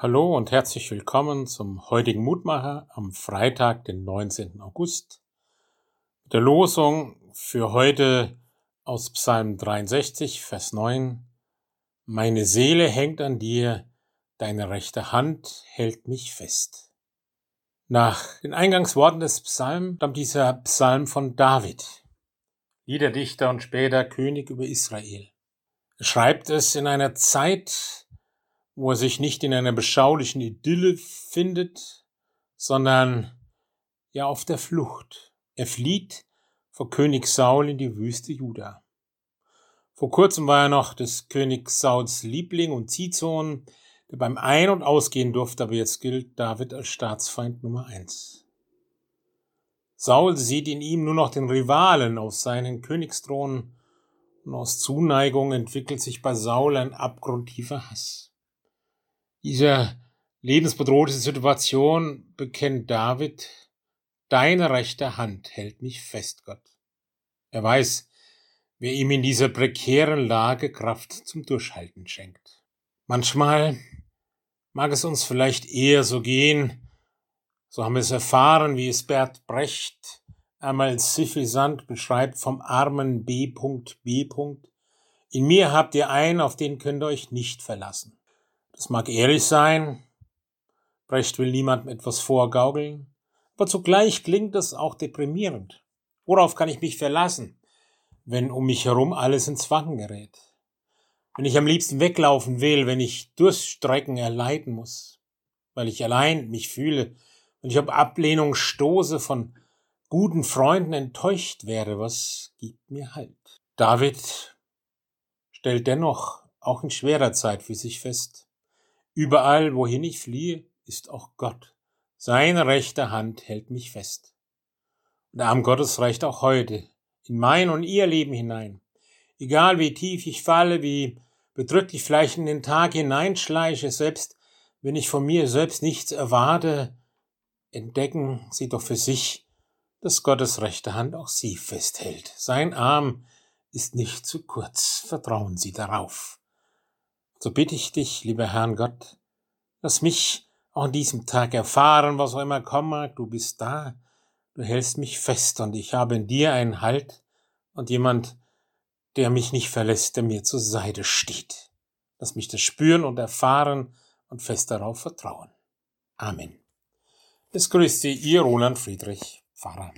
Hallo und herzlich willkommen zum heutigen Mutmacher am Freitag, den 19. August. Mit der Losung für heute aus Psalm 63, Vers 9. Meine Seele hängt an dir, deine rechte Hand hält mich fest. Nach den Eingangsworten des Psalms stammt dieser Psalm von David, Liederdichter und später König über Israel. Er schreibt es in einer Zeit, wo er sich nicht in einer beschaulichen Idylle findet, sondern ja auf der Flucht. Er flieht vor König Saul in die Wüste Juda. Vor kurzem war er noch des Königs Sauls Liebling und Ziehsohn, der beim Ein- und Ausgehen durfte, aber jetzt gilt David als Staatsfeind Nummer eins. Saul sieht in ihm nur noch den Rivalen auf seinen Königsthron und aus Zuneigung entwickelt sich bei Saul ein abgrundtiefer Hass dieser lebensbedrohlichen Situation bekennt David, deine rechte Hand hält mich fest, Gott. Er weiß, wer ihm in dieser prekären Lage Kraft zum Durchhalten schenkt. Manchmal mag es uns vielleicht eher so gehen, so haben wir es erfahren, wie es Bert Brecht einmal suffisant beschreibt vom armen B.B. In mir habt ihr einen, auf den könnt ihr euch nicht verlassen. Das mag ehrlich sein. Brecht will niemandem etwas vorgaukeln. Aber zugleich klingt es auch deprimierend. Worauf kann ich mich verlassen, wenn um mich herum alles ins Wanken gerät? Wenn ich am liebsten weglaufen will, wenn ich Durststrecken erleiden muss, weil ich allein mich fühle, wenn ich ob Ablehnung stoße, von guten Freunden enttäuscht werde, was gibt mir Halt? David stellt dennoch auch in schwerer Zeit für sich fest, Überall, wohin ich fliehe, ist auch Gott. Seine rechte Hand hält mich fest. Und der Arm Gottes reicht auch heute in mein und ihr Leben hinein. Egal wie tief ich falle, wie bedrücklich vielleicht in den Tag hineinschleiche, selbst wenn ich von mir selbst nichts erwarte, entdecken Sie doch für sich, dass Gottes rechte Hand auch Sie festhält. Sein Arm ist nicht zu kurz, vertrauen Sie darauf. So bitte ich dich, lieber Herrn Gott, lass mich auch an diesem Tag erfahren, was auch immer kommen mag, du bist da, du hältst mich fest und ich habe in dir einen Halt und jemand, der mich nicht verlässt, der mir zur Seite steht. Lass mich das spüren und erfahren und fest darauf vertrauen. Amen. Es grüßt Sie, Ihr Roland Friedrich, Pfarrer.